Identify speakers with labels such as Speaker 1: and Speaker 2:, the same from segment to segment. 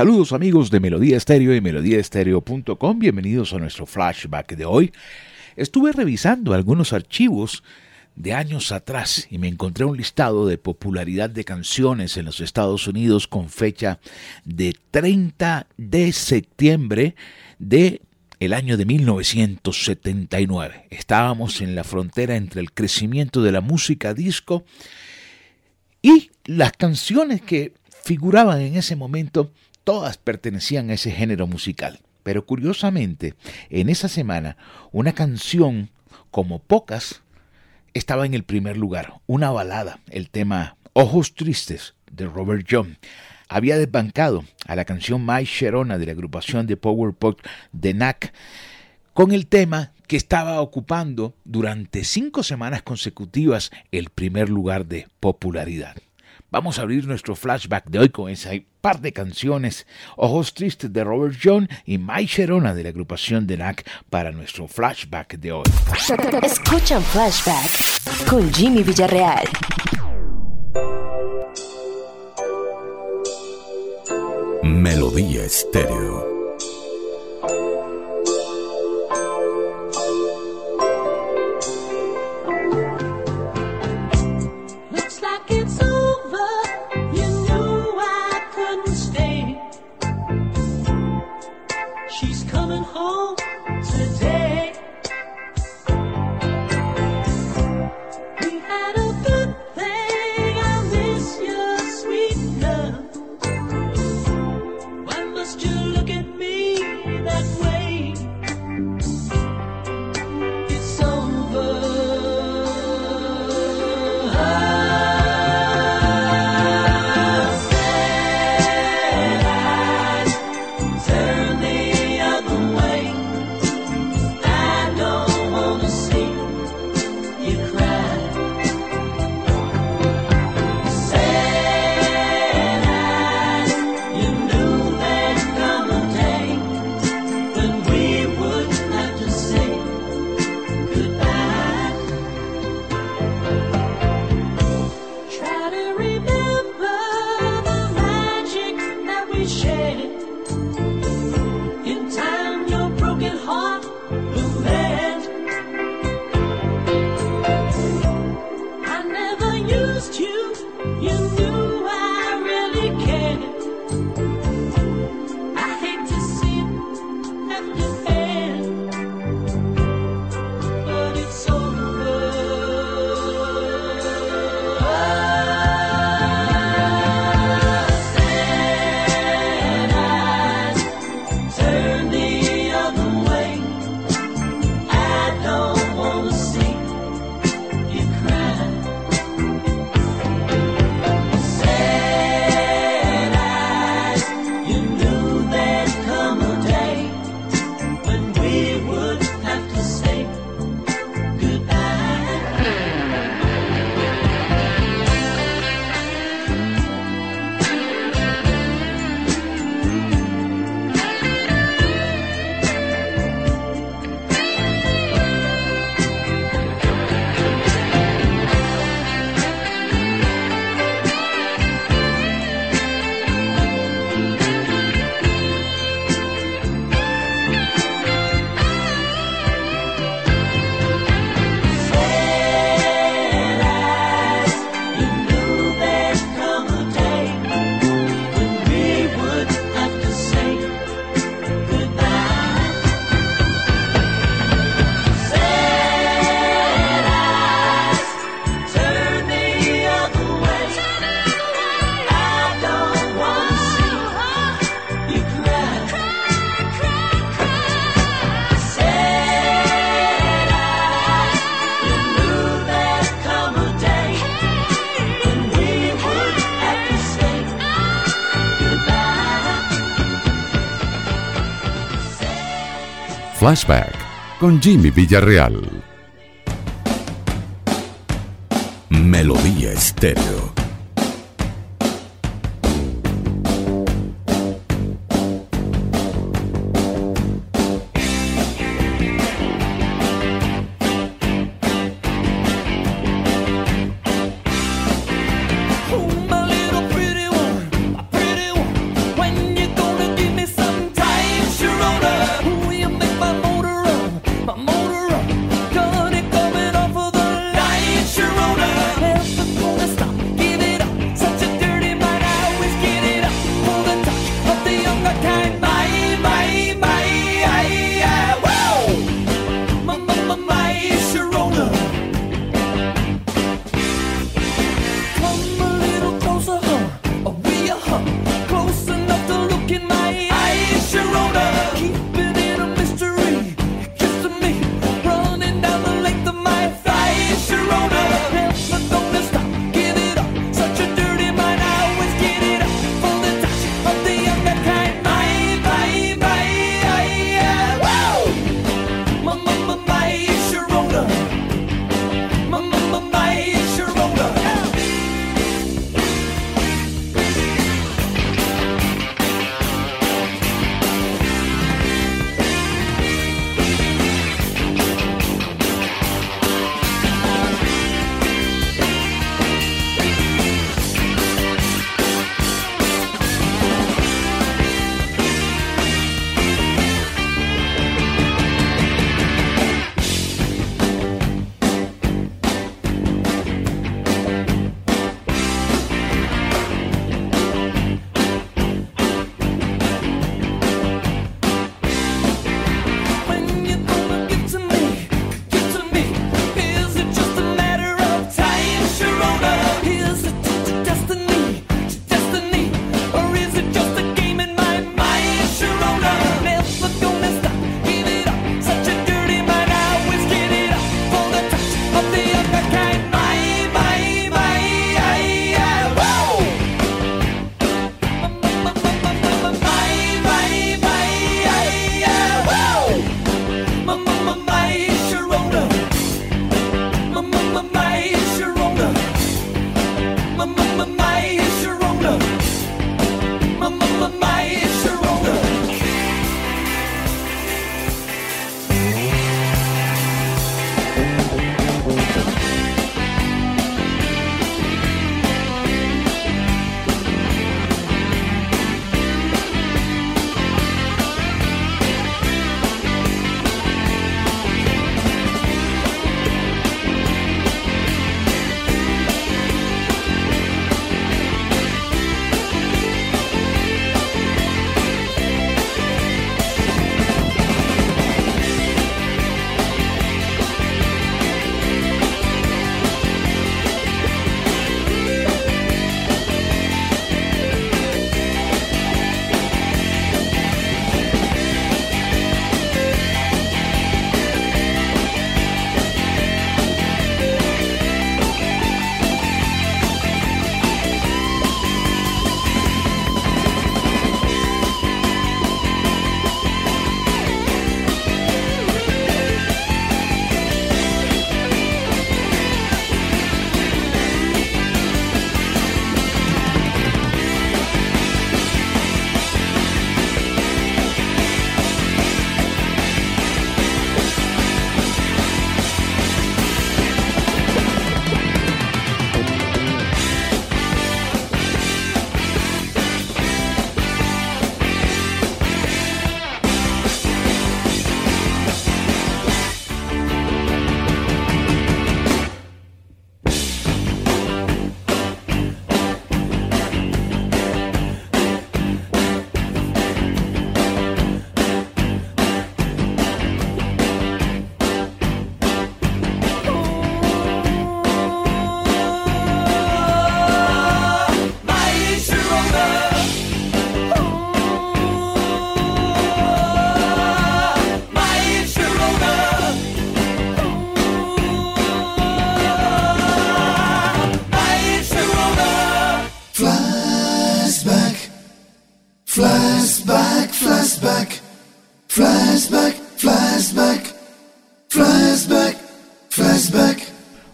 Speaker 1: Saludos amigos de Melodía Estéreo y melodíaestéreo.com, bienvenidos a nuestro flashback de hoy. Estuve revisando algunos archivos de años atrás y me encontré un listado de popularidad de canciones en los Estados Unidos con fecha de 30 de septiembre de el año de 1979. Estábamos en la frontera entre el crecimiento de la música disco y las canciones que figuraban en ese momento todas pertenecían a ese género musical. Pero curiosamente, en esa semana, una canción como pocas estaba en el primer lugar, una balada, el tema Ojos Tristes de Robert John. Había desbancado a la canción My Sharona de la agrupación de Power Pop de NAC con el tema que estaba ocupando durante cinco semanas consecutivas el primer lugar de popularidad. Vamos a abrir nuestro flashback de hoy con ese par de canciones, Ojos Tristes de Robert John y My Sharona de la agrupación de NAC para nuestro flashback de hoy.
Speaker 2: Escuchan flashback con Jimmy Villarreal.
Speaker 3: Melodía Estéreo. Flashback con Jimmy Villarreal. Melodía Estéreo.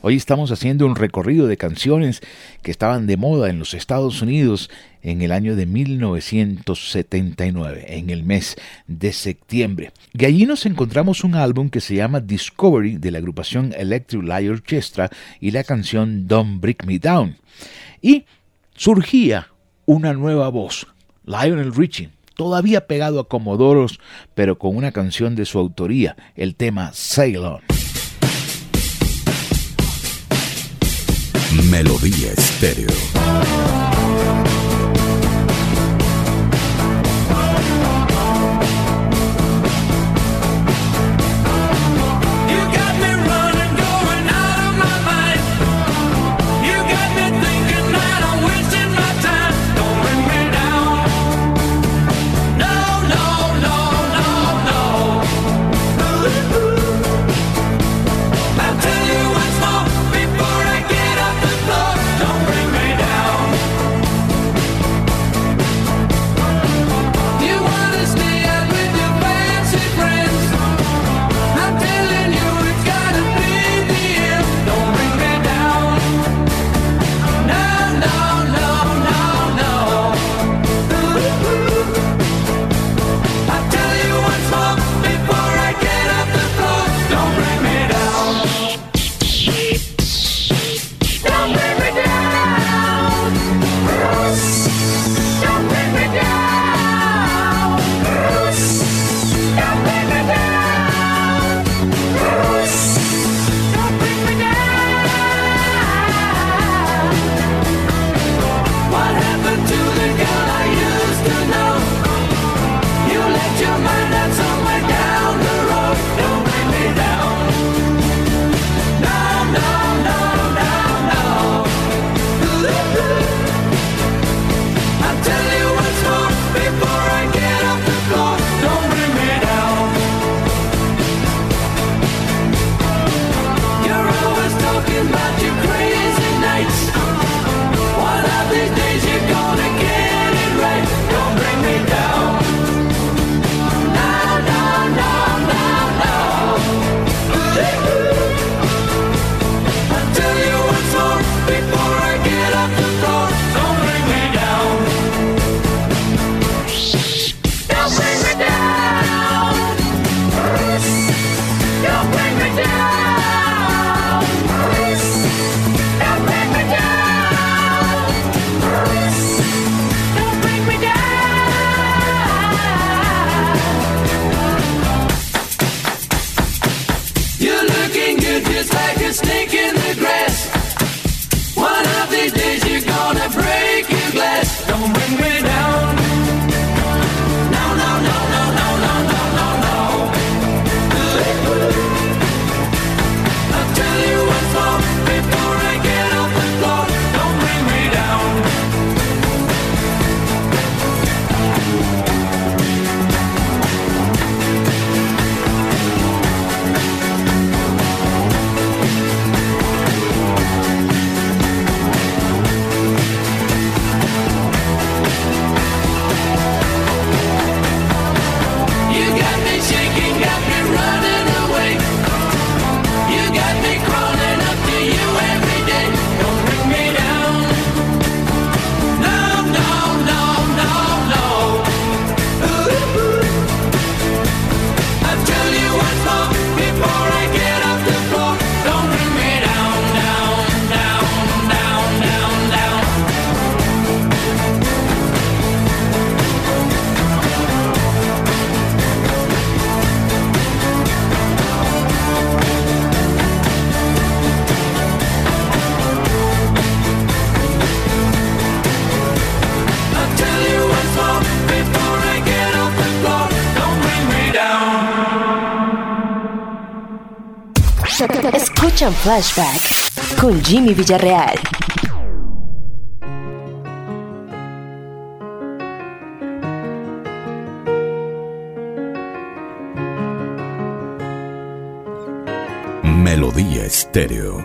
Speaker 1: Hoy estamos haciendo un recorrido de canciones que estaban de moda en los Estados Unidos en el año de 1979, en el mes de septiembre. Y allí nos encontramos un álbum que se llama Discovery de la agrupación Electric Light Orchestra y la canción Don't Break Me Down. Y surgía una nueva voz, Lionel Richie, todavía pegado a Comodoros, pero con una canción de su autoría, el tema Sail
Speaker 3: Melodía Estéreo.
Speaker 2: Flashback con Jimmy Villarreal.
Speaker 3: Melodía Estéreo.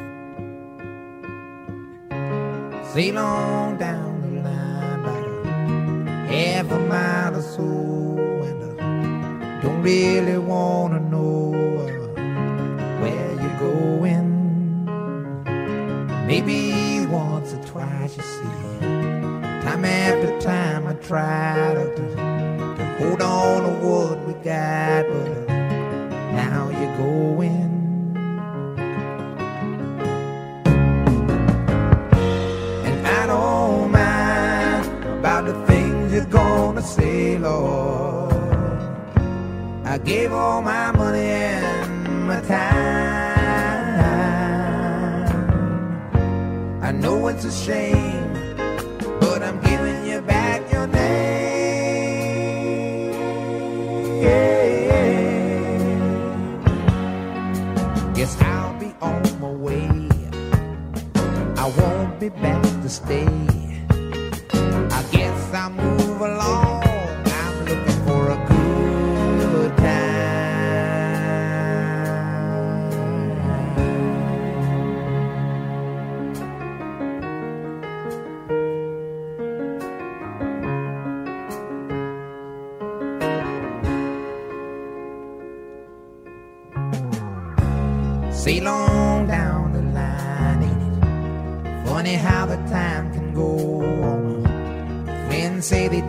Speaker 4: Sail on down the line about half a mile or so, and I don't really wanna Time after time, I try to, to, to hold on to what we got, but uh, now you're going. And I don't mind about the things you're gonna say, Lord. I gave all my it's a shame, but I'm giving you back your name. Guess I'll be on my way. I won't be back to stay. I guess I'll move along.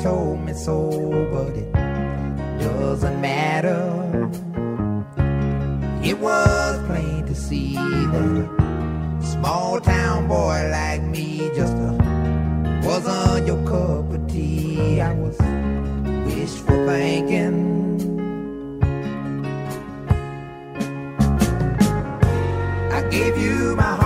Speaker 4: Told me so, but it doesn't matter. It was plain to see that a small town boy like me just uh, wasn't your cup of tea. I was wishful thinking. I gave you my heart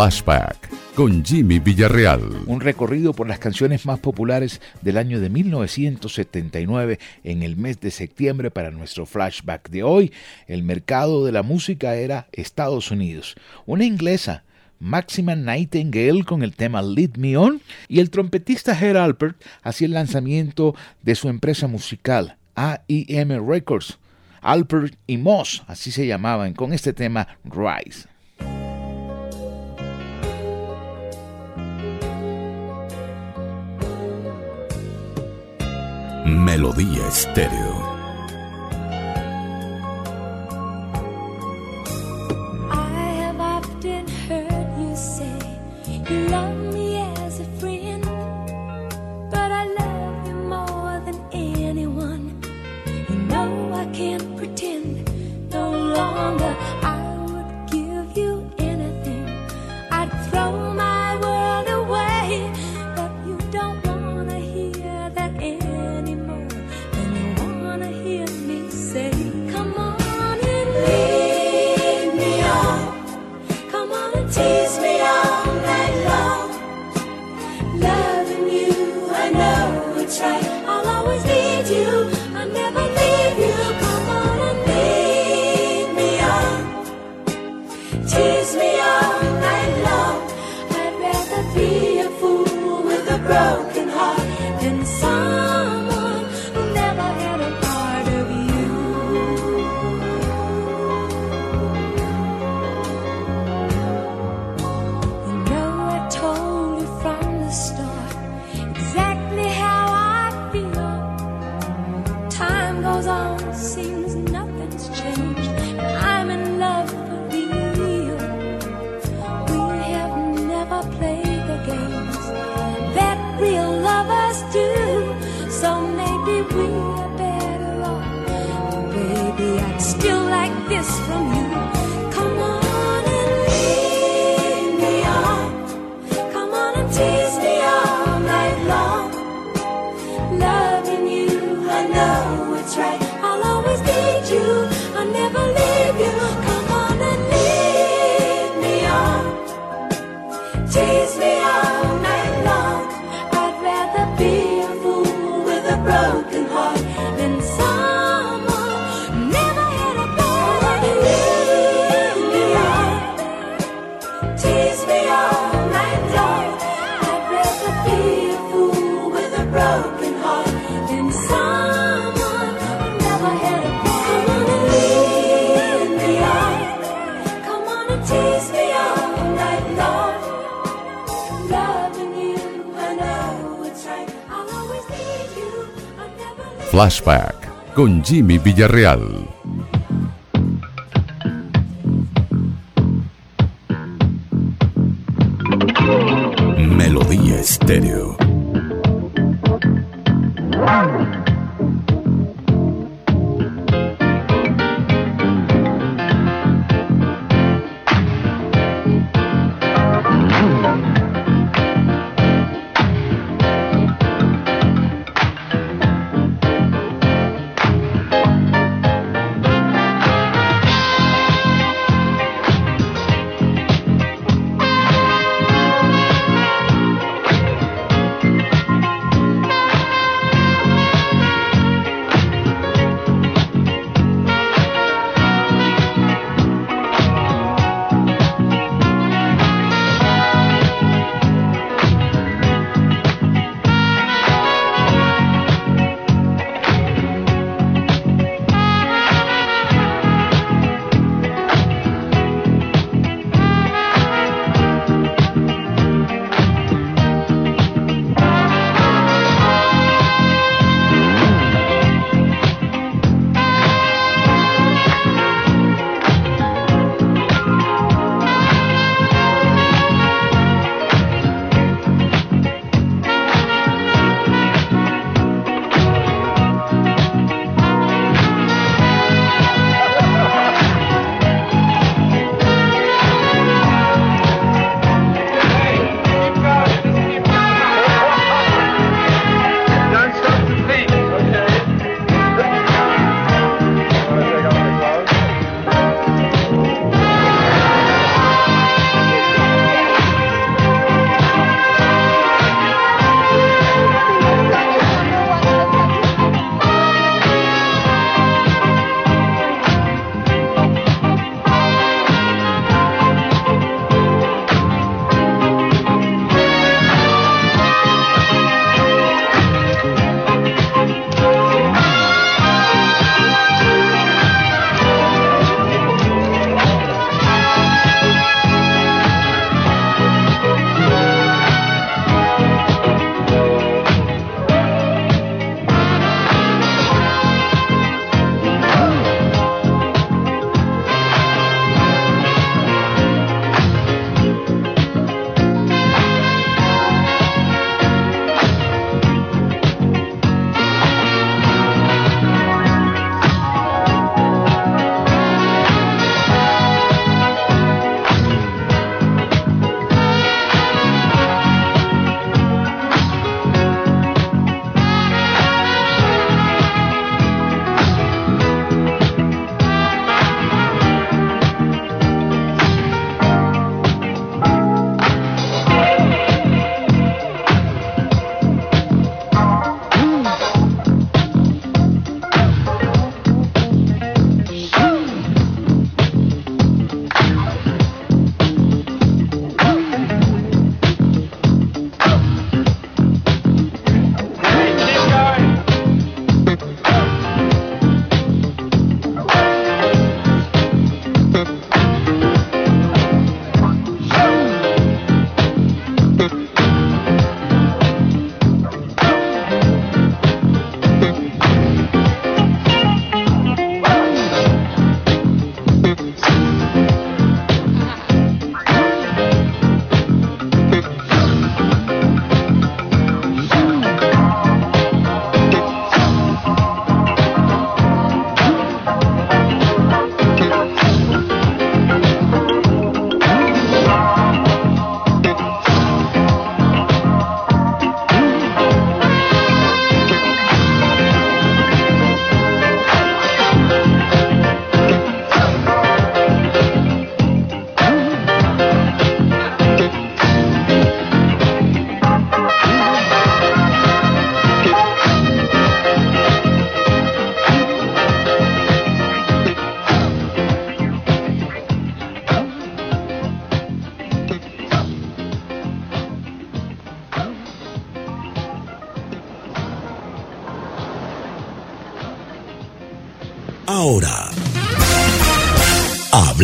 Speaker 3: Flashback
Speaker 5: con Jimmy Villarreal.
Speaker 1: Un recorrido por las canciones más populares del año de 1979 en el mes de septiembre para nuestro flashback de hoy. El mercado de la música era Estados Unidos. Una inglesa, Maxima Nightingale con el tema Lead Me On y el trompetista Herr Alpert hacía el lanzamiento de su empresa musical AIM Records. Alpert y Moss, así se llamaban, con este tema Rise.
Speaker 5: Melodía Estéreo. Flashback con Jimmy Villarreal.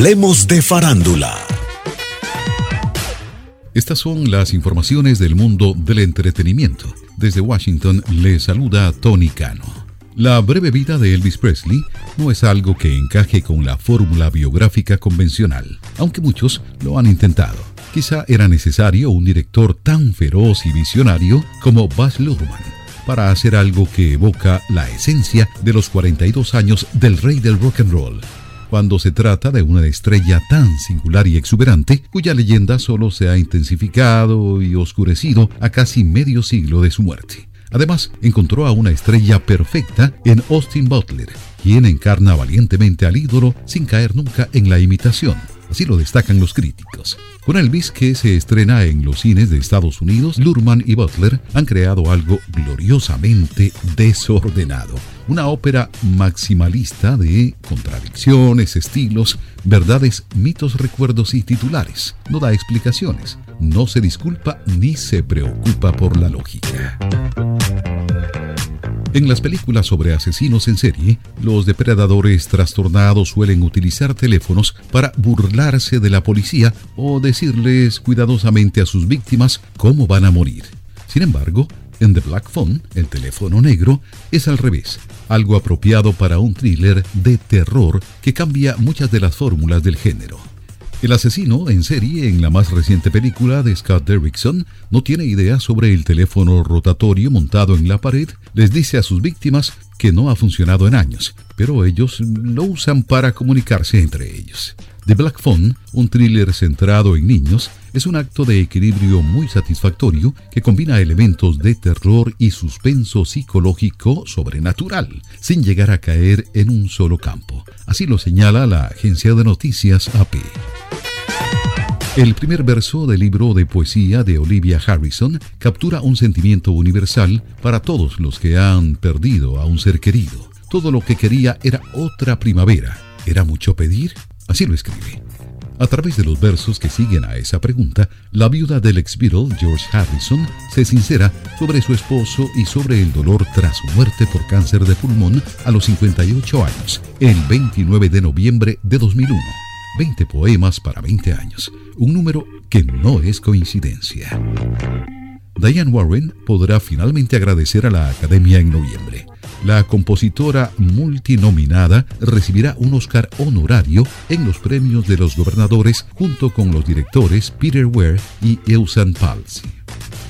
Speaker 6: De farándula.
Speaker 7: Estas son las informaciones del mundo del entretenimiento. Desde Washington le saluda Tony Cano. La breve vida de Elvis Presley no es algo que encaje con la fórmula biográfica convencional, aunque muchos lo han intentado. Quizá era necesario un director tan feroz y visionario como Baz Luhrmann para hacer algo que evoca la esencia de los 42 años del rey del rock and roll, cuando se trata de una estrella tan singular y exuberante cuya leyenda solo se ha intensificado y oscurecido a casi medio siglo de su muerte. Además, encontró a una estrella perfecta en Austin Butler, quien encarna valientemente al ídolo sin caer nunca en la imitación. Así lo destacan los críticos. Con Elvis, que se estrena en los cines de Estados Unidos, Lurman y Butler han creado algo gloriosamente desordenado. Una ópera maximalista de contradicciones, estilos, verdades, mitos, recuerdos y titulares. No da explicaciones, no se disculpa ni se preocupa por la lógica. En las películas sobre asesinos en serie, los depredadores trastornados suelen utilizar teléfonos para burlarse de la policía o decirles cuidadosamente a sus víctimas cómo van a morir. Sin embargo, en The Black Phone, el teléfono negro, es al revés, algo apropiado para un thriller de terror que cambia muchas de las fórmulas del género. El asesino en serie en la más reciente película de Scott Derrickson no tiene idea sobre el teléfono rotatorio montado en la pared, les dice a sus víctimas que no ha funcionado en años, pero ellos lo usan para comunicarse entre ellos. The Black Phone, un thriller centrado en niños, es un acto de equilibrio muy satisfactorio que combina elementos de terror y suspenso psicológico sobrenatural, sin llegar a caer en un solo campo. Así lo señala la agencia de noticias AP. El primer verso del libro de poesía de Olivia Harrison captura un sentimiento universal para todos los que han perdido a un ser querido. Todo lo que quería era otra primavera. ¿Era mucho pedir? Así lo escribe. A través de los versos que siguen a esa pregunta, la viuda del ex Beatle, George Harrison, se sincera sobre su esposo y sobre el dolor tras su muerte por cáncer de pulmón a los 58 años, el 29 de noviembre de 2001. 20 poemas para 20 años, un número que no es coincidencia. Diane Warren podrá finalmente agradecer a la Academia en noviembre. La compositora multinominada recibirá un Oscar honorario en los premios de los gobernadores junto con los directores Peter Ware y Eusan Palsy.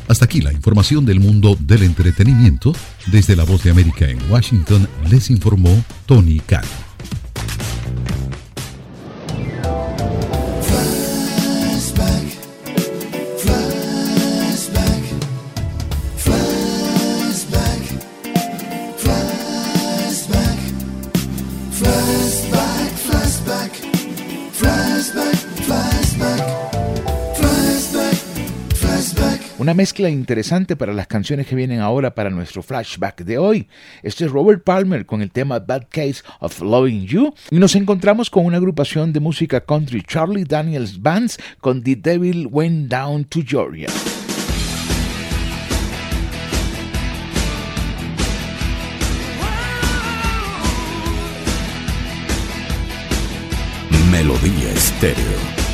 Speaker 7: Hasta aquí la información del mundo del entretenimiento. Desde la Voz de América en Washington les informó Tony Cano.
Speaker 1: Una mezcla interesante para las canciones que vienen ahora para nuestro flashback de hoy. Este es Robert Palmer con el tema Bad Case of Loving You. Y nos encontramos con una agrupación de música country, Charlie Daniels Bands, con The Devil Went Down to Georgia.
Speaker 6: Melodía Estéreo.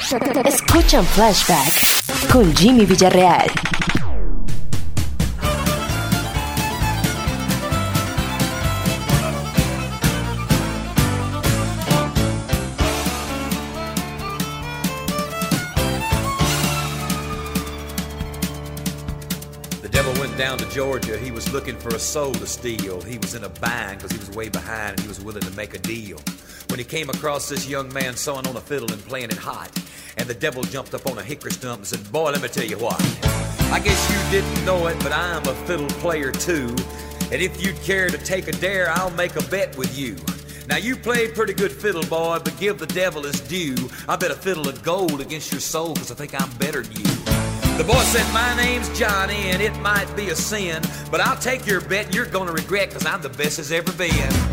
Speaker 2: Escuchan Flashback con Jimmy Villarreal.
Speaker 8: The devil went down to Georgia. He was looking for a soul to steal. He was in a bind because he was way behind and he was willing to make a deal. When he came across this young man sewing on a fiddle and playing it hot, and the devil jumped up on a hickory stump and said, Boy, let me tell you what. I guess you didn't know it, but I'm a fiddle player too. And if you'd care to take a dare, I'll make a bet with you. Now you played pretty good fiddle, boy, but give the devil his due. I bet a fiddle of gold against your soul, cause I think I'm better than you. The boy said, My name's Johnny, and it might be a sin, but I'll take your bet you're gonna regret, cause I'm the best as ever been.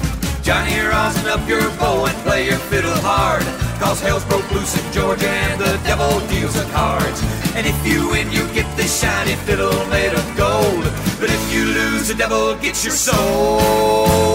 Speaker 8: Johnny, rosin up your bow and play your fiddle hard, cause hell's broke loose in Georgia and the devil deals the cards. And if you win, you get this shiny fiddle made of gold, but if you lose, the devil gets your soul.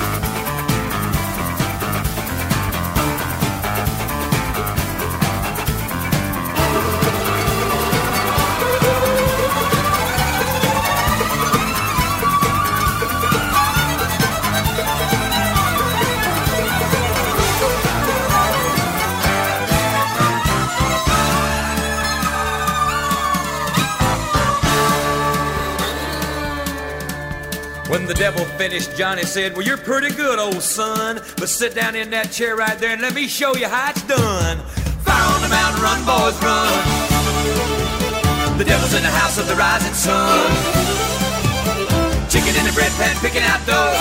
Speaker 8: Devil finished, Johnny said, Well, you're pretty good, old son. But sit down in that chair right there and let me show you how it's done. Fire on the mountain, run, boys, run. The devil's in the house of the rising sun. Chicken in the bread pan, picking out dough.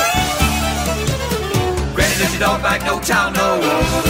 Speaker 8: Granny, does your dog bite? No child, no.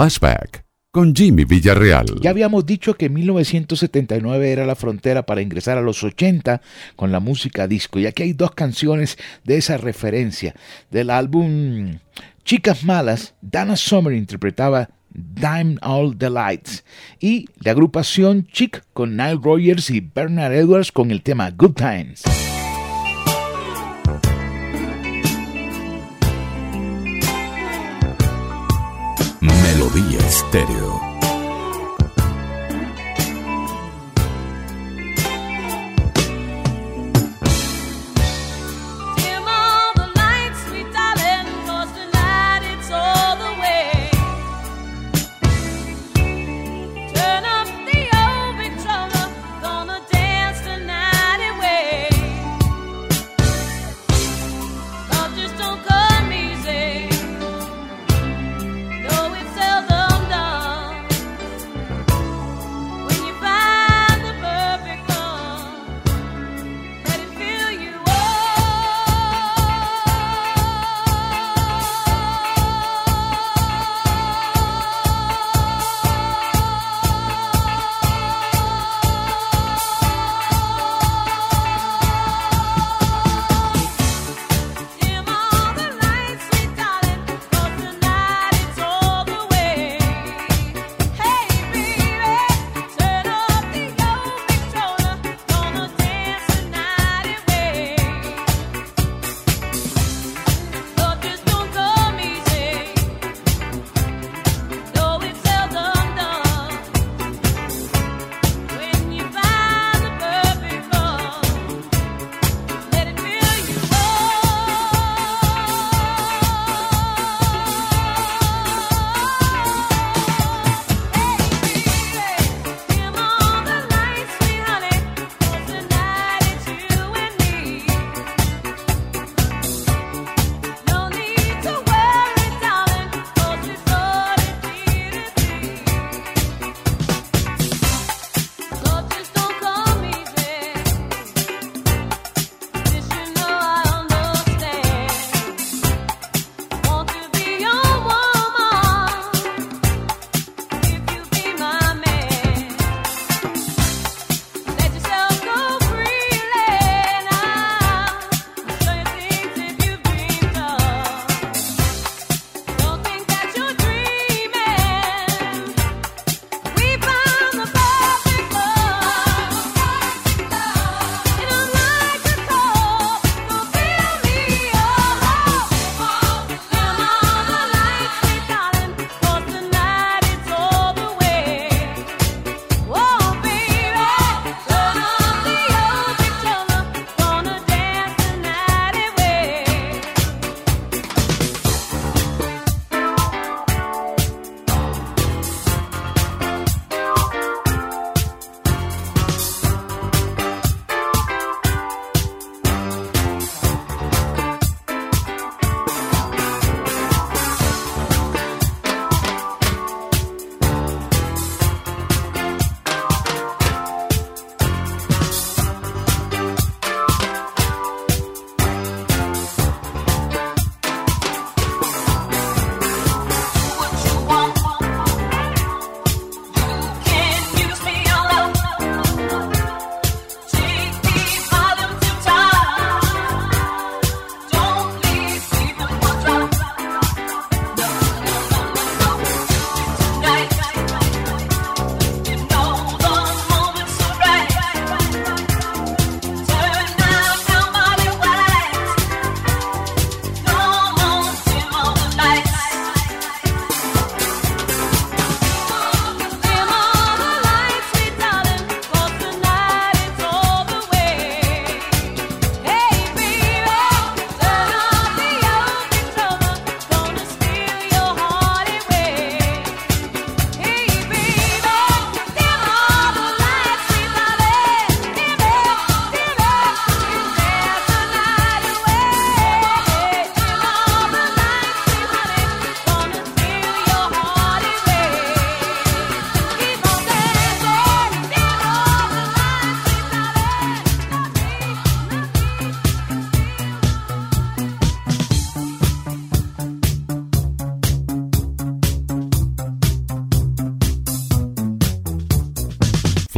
Speaker 3: Flashback con Jimmy Villarreal.
Speaker 1: Ya habíamos dicho que 1979 era la frontera para ingresar a los 80 con la música disco. Y aquí hay dos canciones de esa referencia. Del álbum Chicas Malas, Dana Summer interpretaba Dime All the Lights. Y la agrupación Chic con Nile Rogers y Bernard Edwards con el tema Good Times.
Speaker 9: Melodía Estéreo.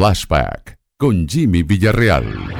Speaker 10: Flashback con Jimmy Villarreal.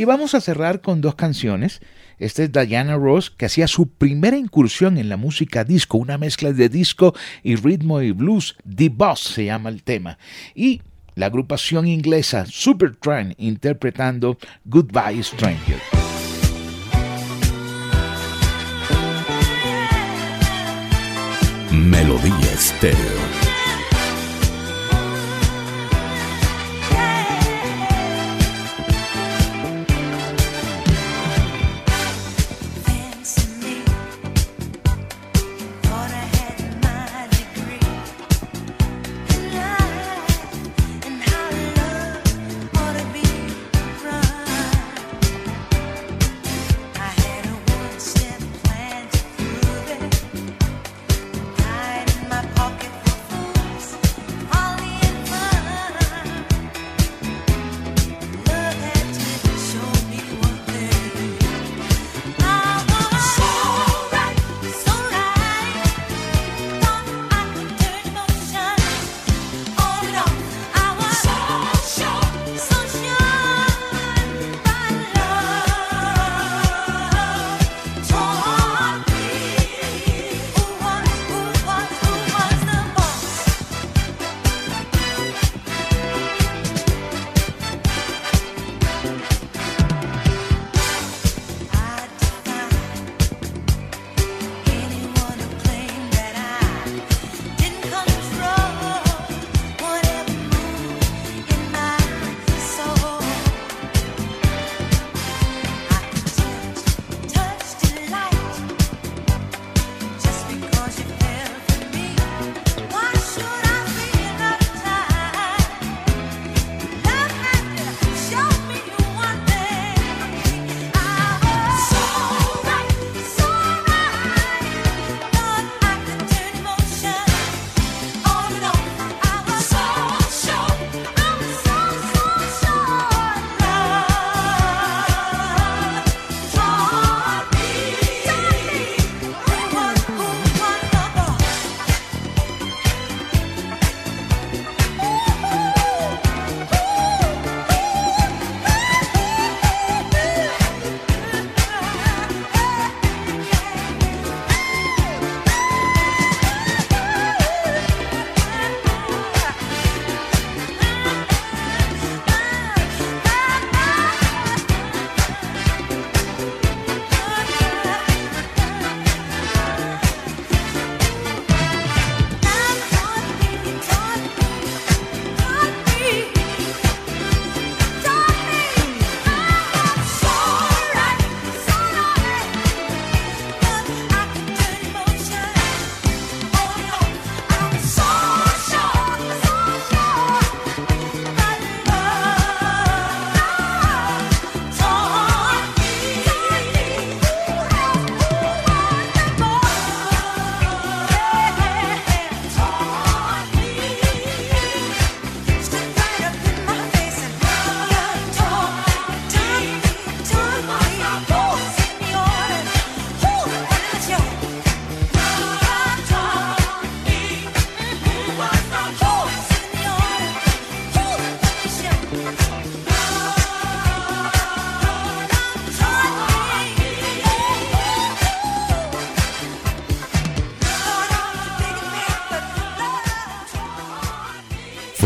Speaker 1: Y vamos a cerrar con dos canciones. Esta es Diana Ross, que hacía su primera incursión en la música disco, una mezcla de disco y ritmo y blues. The Boss se llama el tema. Y la agrupación inglesa Supertramp interpretando Goodbye Stranger.
Speaker 9: Melodía Estéreo.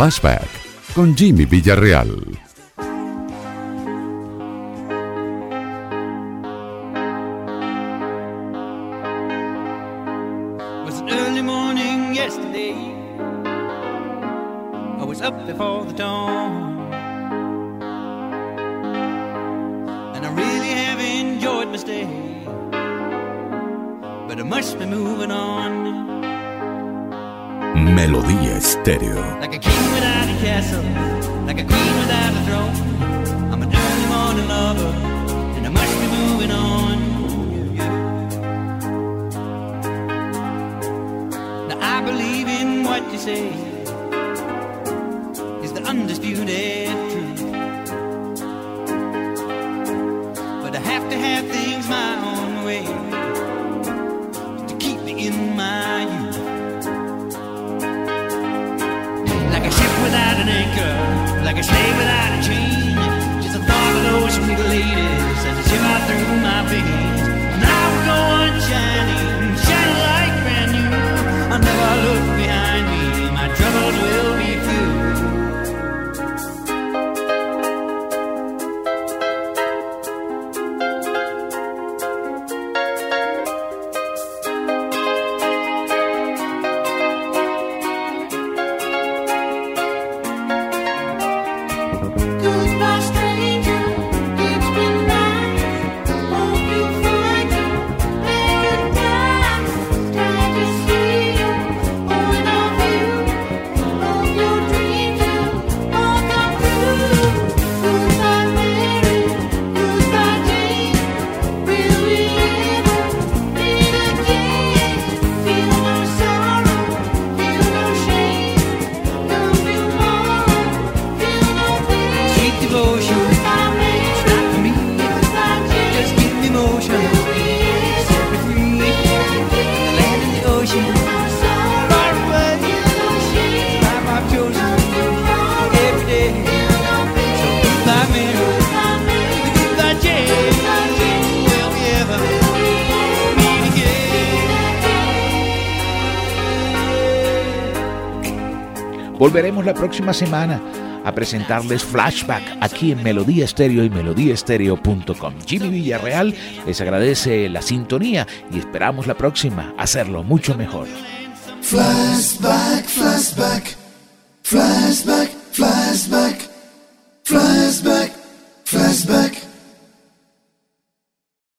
Speaker 9: Flashback con Jimmy Villarreal.
Speaker 1: próxima semana a presentarles Flashback aquí en Melodía Estéreo y melodíaestéreo.com. Jimmy Villarreal les agradece la sintonía y esperamos la próxima hacerlo mucho mejor.
Speaker 11: Flashback, flashback.